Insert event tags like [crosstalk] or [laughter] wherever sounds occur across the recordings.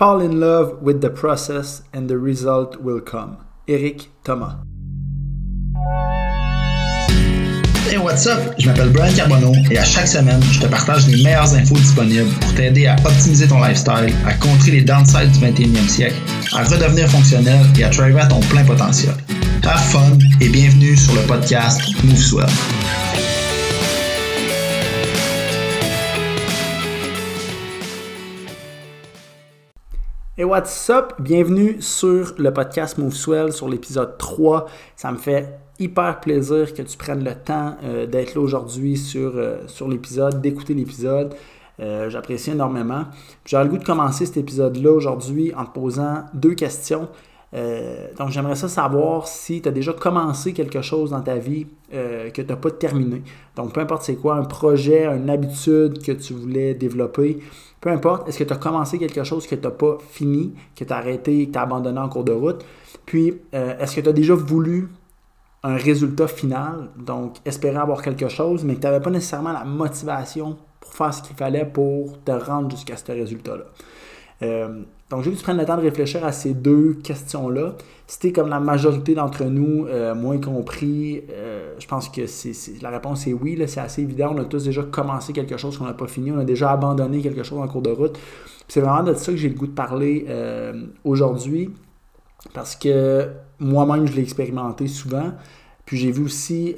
Fall in love with the process and the result will come. Eric Thomas. Hey, what's up? Je m'appelle Brian Carbonneau et à chaque semaine, je te partage les meilleures infos disponibles pour t'aider à optimiser ton lifestyle, à contrer les downsides du 21e siècle, à redevenir fonctionnel et à driver à ton plein potentiel. Have fun et bienvenue sur le podcast Move Hey, what's up? Bienvenue sur le podcast MoveSwell sur l'épisode 3. Ça me fait hyper plaisir que tu prennes le temps euh, d'être là aujourd'hui sur, euh, sur l'épisode, d'écouter l'épisode. Euh, j'apprécie énormément. J'aurais le goût de commencer cet épisode-là aujourd'hui en te posant deux questions. Donc, j'aimerais ça savoir si tu as déjà commencé quelque chose dans ta vie que tu n'as pas terminé. Donc, peu importe c'est quoi, un projet, une habitude que tu voulais développer, peu importe, est-ce que tu as commencé quelque chose que tu n'as pas fini, que tu as arrêté, que tu as abandonné en cours de route? Puis, euh, est-ce que tu as déjà voulu un résultat final, donc espérer avoir quelque chose, mais que tu n'avais pas nécessairement la motivation pour faire ce qu'il fallait pour te rendre jusqu'à ce résultat-là? Euh, donc, je veux que tu prennes le temps de réfléchir à ces deux questions-là. Si comme la majorité d'entre nous, euh, moins compris, euh, je pense que c'est, la réponse est oui. c'est assez évident. On a tous déjà commencé quelque chose qu'on n'a pas fini. On a déjà abandonné quelque chose en cours de route. c'est vraiment de ça que j'ai le goût de parler aujourd'hui. Parce que moi-même, je l'ai expérimenté souvent. Puis j'ai vu aussi,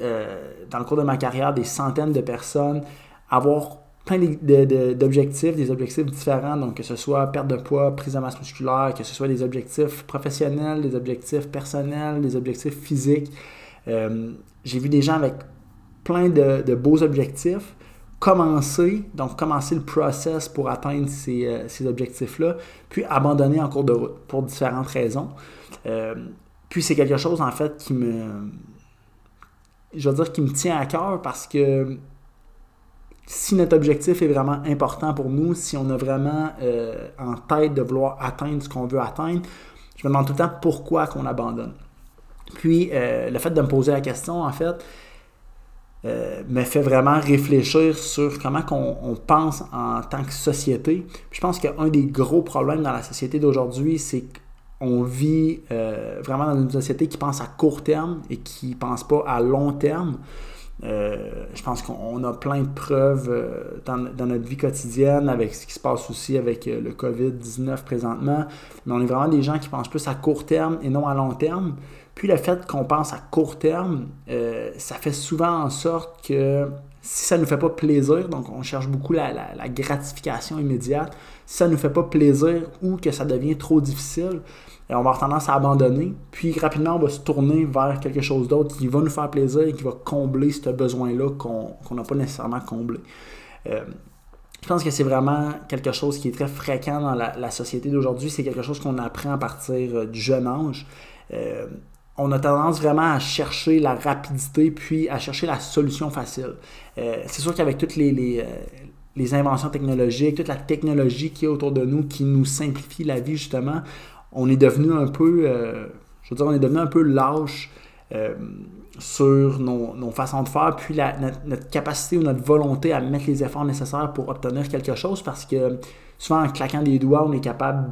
dans le cours de ma carrière, des centaines de personnes avoir plein d'objectifs, des objectifs différents, donc que ce soit perte de poids, prise de masse musculaire, que ce soit des objectifs professionnels, des objectifs personnels, des objectifs physiques. Euh, j'ai vu des gens avec plein de, beaux objectifs commencer, donc commencer le process pour atteindre ces, euh, objectifs-là, puis abandonner en cours de route pour différentes raisons. Euh, puis c'est quelque chose en fait qui me, je veux dire, qui me tient à cœur parce que si notre objectif est vraiment important pour nous, si on a vraiment euh, en tête de vouloir atteindre ce qu'on veut atteindre, je me demande tout le temps pourquoi qu'on abandonne. Puis, euh, le fait de me poser la question, en fait, euh, me fait vraiment réfléchir sur comment on pense en tant que société. je pense qu'un des gros problèmes dans la société d'aujourd'hui, c'est qu'on vit vraiment dans une société qui pense à court terme et qui ne pense pas à long terme. Euh, je pense qu'on a plein de preuves euh, dans, notre vie quotidienne avec ce qui se passe aussi avec euh, le COVID-19 présentement. Mais on est vraiment des gens qui pensent plus à court terme et non à long terme. Puis le fait qu'on pense à court terme, ça fait souvent en sorte que si ça ne nous fait pas plaisir, donc on cherche beaucoup la, la gratification immédiate, si ça ne nous fait pas plaisir ou que ça devient trop difficile, on va avoir tendance à abandonner. Puis rapidement, on va se tourner vers quelque chose d'autre qui va nous faire plaisir et qui va combler ce besoin-là qu'on n'a pas nécessairement comblé. Euh, je pense que c'est vraiment quelque chose qui est très fréquent dans la, société d'aujourd'hui. C'est quelque chose qu'on apprend à partir euh, du jeune âge. Euh, on a tendance vraiment à chercher la rapidité puis à chercher la solution facile. c'est sûr qu'avec toutes les, les inventions technologiques, toute la technologie qui est autour de nous, qui nous simplifie la vie justement, on est devenu un peu, euh, je veux dire, on est devenu un peu lâche euh, sur nos, façons de faire, puis notre, capacité ou notre volonté à mettre les efforts nécessaires pour obtenir quelque chose, parce que souvent en claquant des doigts, on est capable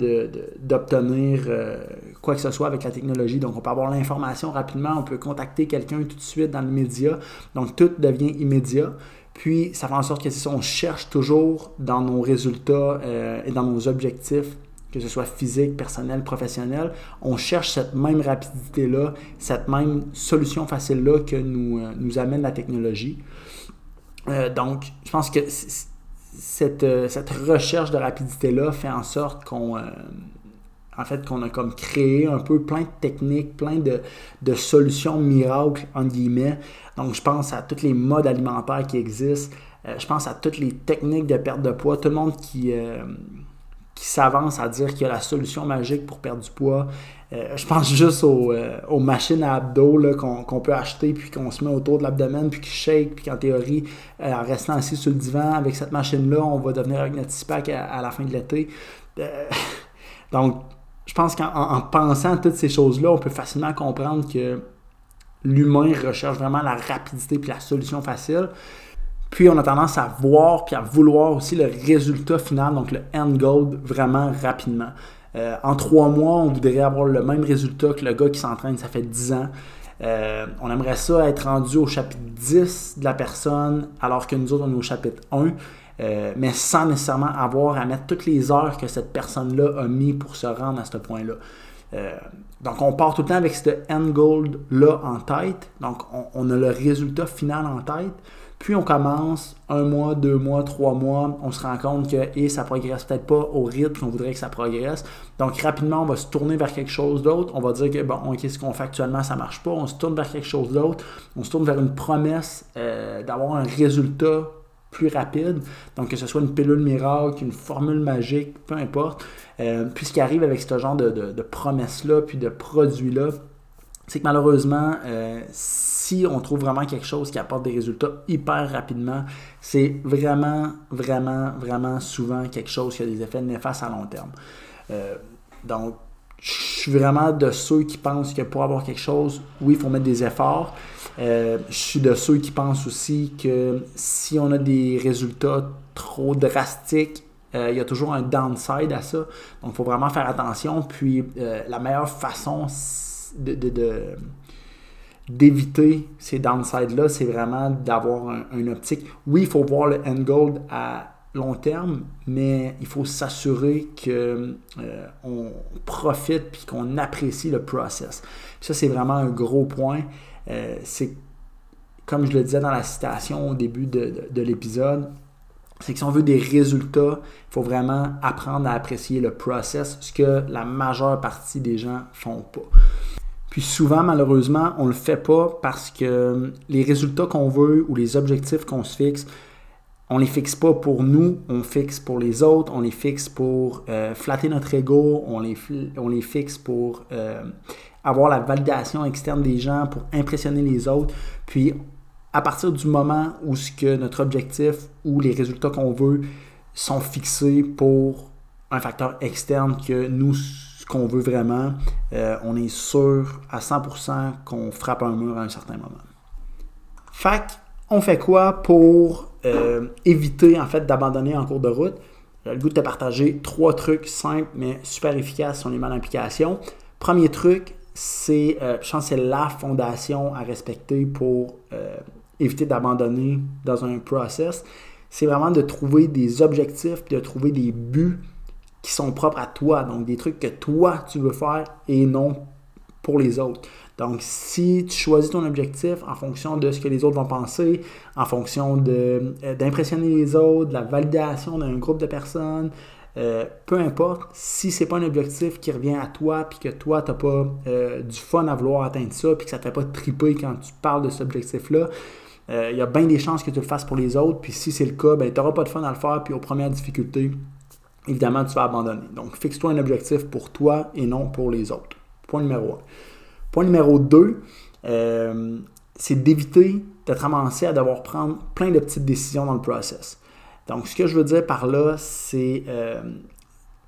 d'obtenir euh, quoi que ce soit avec la technologie. Donc, on peut avoir l'information rapidement, on peut contacter quelqu'un tout de suite dans le média. Donc, tout devient immédiat. Puis, ça fait en sorte que si on cherche toujours dans nos résultats et dans nos objectifs que ce soit physique, personnel, professionnel, on cherche cette même rapidité-là, cette même solution facile-là que nous, euh, nous amène la technologie. Euh, donc, je pense que cette, euh, cette, recherche de rapidité-là fait en sorte qu'on en fait, qu'on a comme créé un peu plein de techniques, plein de, de, solutions miracles, en guillemets. Donc, je pense à tous les modes alimentaires qui existent. je pense à toutes les techniques de perte de poids. Tout le monde qui, qui s'avance à dire qu'il y a la solution magique pour perdre du poids. Euh, je pense [laughs] juste euh, aux, machines à abdos qu'on peut acheter puis qu'on se met autour de l'abdomen puis qui shake puis qu'en théorie, euh, en restant assis sur le divan avec cette machine-là, on va devenir notre pack à, la fin de l'été. [laughs] donc, je pense qu'en pensant à toutes ces choses-là, on peut facilement comprendre que l'humain recherche vraiment la rapidité puis la solution facile. Puis on a tendance à voir puis à vouloir aussi le résultat final, donc le end goal, vraiment rapidement. en trois mois, on voudrait avoir le même résultat que le gars qui s'entraîne, ça fait 10 ans. on aimerait ça être rendu au chapitre 10 de la personne, alors que nous autres, on est au chapitre 1. Mais sans nécessairement avoir à mettre toutes les heures que cette personne-là a mis pour se rendre à ce point-là. Euh, donc, on part tout le temps avec ce end goal-là en tête. Donc, on, a le résultat final en tête. Puis, on commence un mois, deux mois, trois mois. On se rend compte que et ça progresse peut-être pas au rythme qu'on voudrait que ça progresse. Donc, rapidement, on va se tourner vers quelque chose d'autre. On va dire que, bon, OK, ce qu'on fait actuellement, ça marche pas. On se tourne vers quelque chose d'autre. On se tourne vers une promesse euh, d'avoir un résultat plus rapide. Donc, que ce soit une pilule miracle, une formule magique, peu importe. Euh, puis ce qui arrive avec ce genre de, de, promesses-là, puis de produits-là, c'est que malheureusement, euh, si on trouve vraiment quelque chose qui apporte des résultats hyper rapidement, c'est vraiment, vraiment, vraiment souvent quelque chose qui a des effets néfastes à long terme. Euh, donc, je suis vraiment de ceux qui pensent que pour avoir quelque chose, oui, il faut mettre des efforts. je suis de ceux qui pensent aussi que si on a des résultats trop drastiques, euh, il y a toujours un downside à ça. Donc, il faut vraiment faire attention. Puis, euh, la meilleure façon de, d'éviter ces downsides-là, c'est vraiment d'avoir un, optique. Oui, il faut voir le end goal à long terme, mais il faut s'assurer qu'on euh, profite puis qu'on apprécie le process. ça, c'est vraiment un gros point. c'est comme je le disais dans la citation au début de l'épisode, c'est que si on veut des résultats, il faut vraiment apprendre à apprécier le process, ce que la majeure partie des gens font pas. Puis souvent, malheureusement, on ne le fait pas parce que les résultats qu'on veut ou les objectifs qu'on se fixe, on les fixe pas pour nous, on fixe pour les autres, on les fixe pour euh, flatter notre ego, on les, fixe pour euh, avoir la validation externe des gens, pour impressionner les autres. Puis à partir du moment où ce que notre objectif ou les résultats qu'on veut sont fixés pour un facteur externe que nous, ce qu'on veut vraiment, euh, on est sûr à 100% qu'on frappe un mur à un certain moment. Fait on fait quoi pour euh, éviter en fait d'abandonner en cours de route? J'ai le goût de te partager trois trucs simples mais super efficaces sur les mal. Premier truc, c'est, euh, je pense, c'est la fondation à respecter pour éviter d'abandonner dans un process, c'est vraiment de trouver des objectifs, de trouver des buts qui sont propres à toi, donc des trucs que toi tu veux faire et non pour les autres. Donc, si tu choisis ton objectif en fonction de ce que les autres vont penser, en fonction euh, d'impressionner les autres, de la validation d'un groupe de personnes, euh, peu importe, si c'est pas un objectif qui revient à toi, puis que toi, tu n'as pas euh, du fun à vouloir atteindre ça, puis que ça ne te fait pas triper quand tu parles de cet objectif-là, il y a bien des chances que tu le fasses pour les autres. Puis si c'est le cas, ben, tu n'auras pas de fun à le faire. Puis aux premières difficultés, évidemment, tu vas abandonner. Donc, fixe-toi un objectif pour toi et non pour les autres. Point numéro un. Point numéro 2, euh, c'est d'éviter de te ramasser à devoir prendre plein de petites décisions dans le process. Donc, ce que je veux dire par là, c'est euh,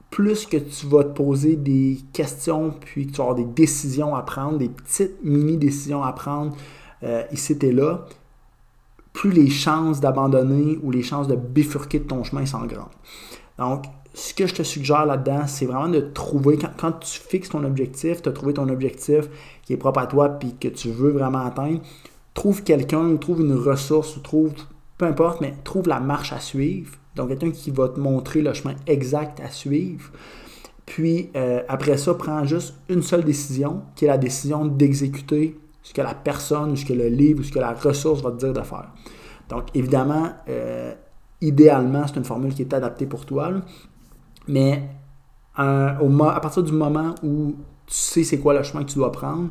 plus que tu vas te poser des questions, puis que tu vas des décisions à prendre, des petites mini-décisions à prendre ici et là, plus les chances d'abandonner ou les chances de bifurquer de ton chemin sont grandes. Donc, ce que je te suggère là-dedans, c'est vraiment de trouver, quand, tu fixes ton objectif, tu as trouvé ton objectif qui est propre à toi puis que tu veux vraiment atteindre, trouve quelqu'un ou trouve une ressource ou trouve, peu importe, mais trouve la marche à suivre. Donc, quelqu'un qui va te montrer le chemin exact à suivre. Puis, euh, après ça, prends juste une seule décision, qui est la décision d'exécuter ce que la personne, ce que le livre, ou ce que la ressource va te dire de faire. Donc, évidemment, euh, idéalement, c'est une formule qui est adaptée pour toi. Mais à partir du moment où tu sais c'est quoi le chemin que tu dois prendre,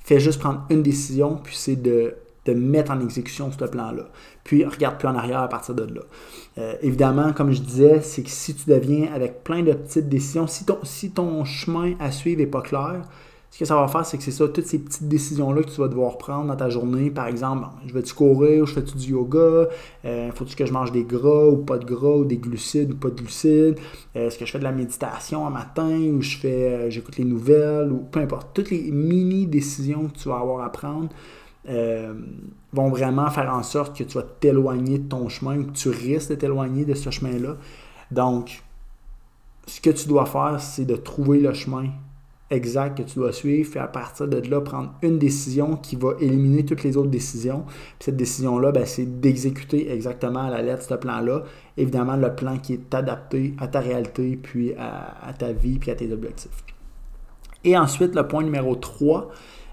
fais juste prendre une décision, puis c'est de, mettre en exécution ce plan-là. Puis regarde plus en arrière à partir de là. Euh, évidemment, comme je disais, c'est que si tu deviens avec plein de petites décisions, si ton, si ton chemin à suivre n'est pas clair, ce que ça va faire, c'est que c'est ça, toutes ces petites décisions-là que tu vas devoir prendre dans ta journée. Par exemple, je vais-tu courir ou je fais-tu du yoga? Euh, Faut-tu que je mange des gras ou pas de gras ou des glucides ou pas de glucides? Euh, est-ce que je fais de la méditation un matin ou je fais euh, j'écoute les nouvelles ou peu importe. Toutes les mini décisions que tu vas avoir à prendre vont vraiment faire en sorte que tu vas t'éloigner de ton chemin ou que tu risques de t'éloigner de ce chemin-là. Donc, ce que tu dois faire, c'est de trouver le chemin exact que tu dois suivre, et à partir de là, prendre une décision qui va éliminer toutes les autres décisions. Puis cette décision-là, ben, c'est d'exécuter exactement à la lettre ce plan-là. Évidemment, le plan qui est adapté à ta réalité, puis à, ta vie, puis à tes objectifs. Et ensuite, le point numéro 3,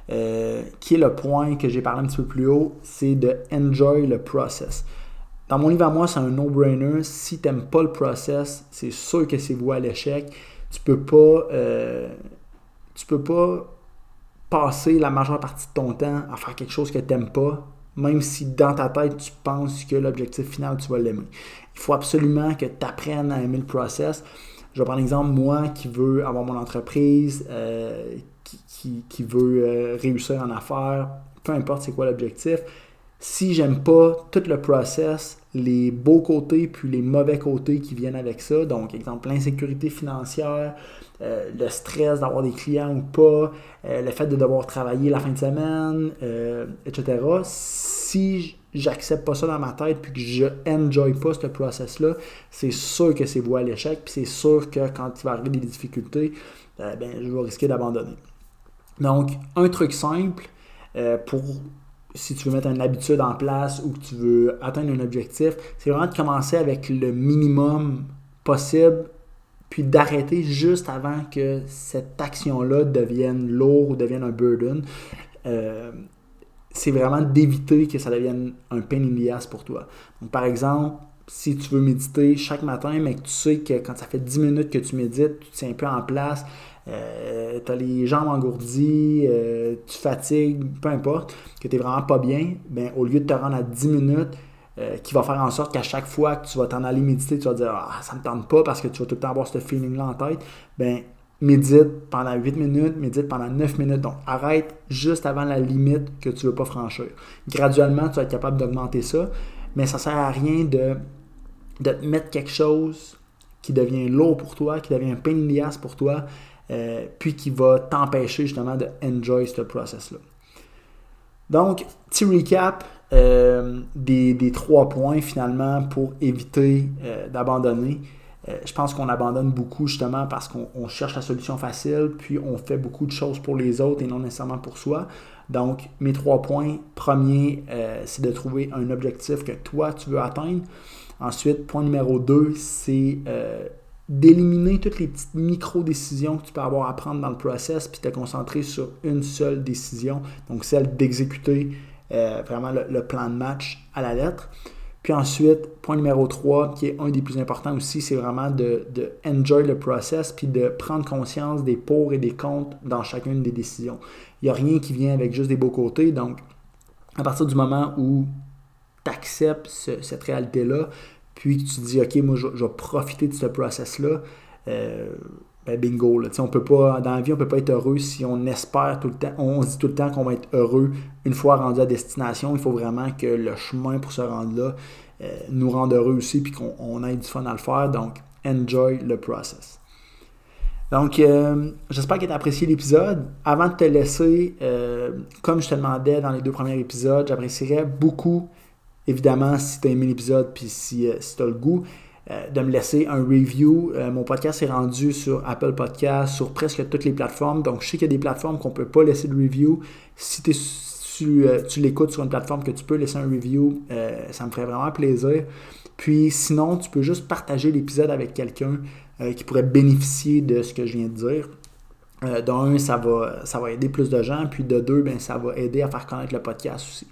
euh, qui est le point que j'ai parlé un petit peu plus haut, c'est de enjoy le process. Dans mon livre à moi, c'est un no-brainer. Si tu n'aimes pas le process, c'est sûr que c'est vous à l'échec. Tu peux pas. Euh, tu peux pas passer la majeure partie de ton temps à faire quelque chose que tu n'aimes pas, même si dans ta tête, tu penses que l'objectif final, tu vas l'aimer. Il faut absolument que tu apprennes à aimer le process. Je vais prendre l'exemple, moi qui veux avoir mon entreprise, euh, qui, qui, veut euh, réussir en affaires, peu importe c'est quoi l'objectif, si j'aime pas tout le process, les beaux côtés puis les mauvais côtés qui viennent avec ça, donc exemple l'insécurité financière, euh, le stress d'avoir des clients ou pas, euh, le fait de devoir travailler la fin de semaine, euh, etc. Si j'accepte pas ça dans ma tête puis que je enjoy pas ce process-là, c'est sûr que c'est voie à l'échec, puis c'est sûr que quand il va arriver des difficultés, ben, je vais risquer d'abandonner. Donc, un truc simple pour si tu veux mettre une habitude en place ou que tu veux atteindre un objectif, c'est vraiment de commencer avec le minimum possible, puis d'arrêter juste avant que cette action-là devienne lourde ou devienne un burden. Euh, c'est vraiment d'éviter que ça devienne un pain in pour toi. Donc, par exemple, si tu veux méditer chaque matin, mais que tu sais que quand ça fait 10 minutes que tu médites, tu te tiens un peu en place, euh, tu as les jambes engourdies, euh, tu fatigues, peu importe, que tu n'es vraiment pas bien, ben, au lieu de te rendre à 10 minutes, euh, qui va faire en sorte qu'à chaque fois que tu vas t'en aller méditer, tu vas dire Ah, ça ne me tente pas parce que tu vas tout le temps avoir ce feeling-là en tête, ben, médite pendant 8 minutes, médite pendant 9 minutes. Donc, arrête juste avant la limite que tu ne veux pas franchir. Graduellement, tu vas être capable d'augmenter ça, mais ça ne sert à rien de, de te mettre quelque chose qui devient lourd pour toi, qui devient un pain in pour toi, euh, puis qui va t'empêcher justement de enjoy ce process-là. Donc, petit recap euh, des, trois points finalement pour éviter euh, d'abandonner. je pense qu'on abandonne beaucoup justement parce qu'on cherche la solution facile, puis on fait beaucoup de choses pour les autres et non nécessairement pour soi. Donc, mes trois points, premier, c'est de trouver un objectif que toi, tu veux atteindre. Ensuite, point numéro deux, c'est d'éliminer toutes les petites micro-décisions que tu peux avoir à prendre dans le process, puis te concentrer sur une seule décision, donc celle d'exécuter euh, vraiment le, plan de match à la lettre. Puis ensuite, point numéro 3, qui est un des plus importants aussi, c'est vraiment de, de, enjoy le process, puis de prendre conscience des pour et des contre dans chacune des décisions. Il n'y a rien qui vient avec juste des beaux côtés, donc à partir du moment où tu acceptes cette réalité-là, puis que tu dis, OK, moi, je, vais profiter de ce process-là, euh, ben bingo. On peut pas, dans la vie, on ne peut pas être heureux si on espère tout le temps, on se dit tout le temps qu'on va être heureux une fois rendu à destination. Il faut vraiment que le chemin pour se rendre là euh, nous rende heureux aussi, puis qu'on ait du fun à le faire. Donc, enjoy le process. Donc, euh, j'espère que tu as apprécié l'épisode. Avant de te laisser, comme je te demandais dans les deux premiers épisodes, j'apprécierais beaucoup Évidemment, si tu as aimé l'épisode puis si, euh, si tu as le goût, euh, de me laisser un review. Euh, mon podcast est rendu sur Apple Podcast, sur presque toutes les plateformes. Donc, je sais qu'il y a des plateformes qu'on ne peut pas laisser de review. Si tu, tu l'écoutes sur une plateforme que tu peux laisser un review, ça me ferait vraiment plaisir. Puis sinon, tu peux juste partager l'épisode avec quelqu'un qui pourrait bénéficier de ce que je viens de dire. d'un, ça va, ça va aider plus de gens. Puis de deux, ben, ça va aider à faire connaître le podcast aussi.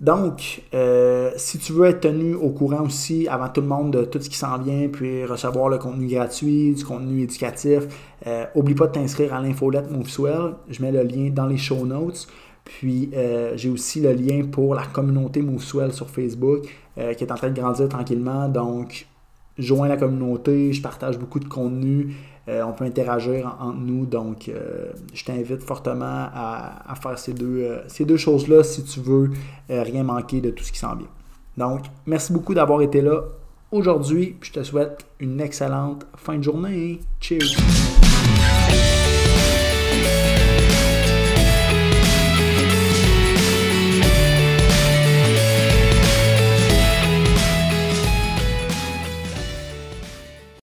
Donc, euh, si tu veux être tenu au courant aussi avant tout le monde de tout ce qui s'en vient, puis recevoir le contenu gratuit, du contenu éducatif, euh, oublie pas de t'inscrire à l'infolette MoveSwell. Je mets le lien dans les show notes. Puis euh, j'ai aussi le lien pour la communauté MoveSwell sur Facebook qui est en train de grandir tranquillement. Donc, joins la communauté, je partage beaucoup de contenu. Euh, on peut interagir entre nous. Donc, euh, je t'invite fortement à, faire ces deux, euh, ces deux choses-là si tu veux rien manquer de tout ce qui s'en vient. Donc, merci beaucoup d'avoir été là aujourd'hui. Je te souhaite une excellente fin de journée. Cheers!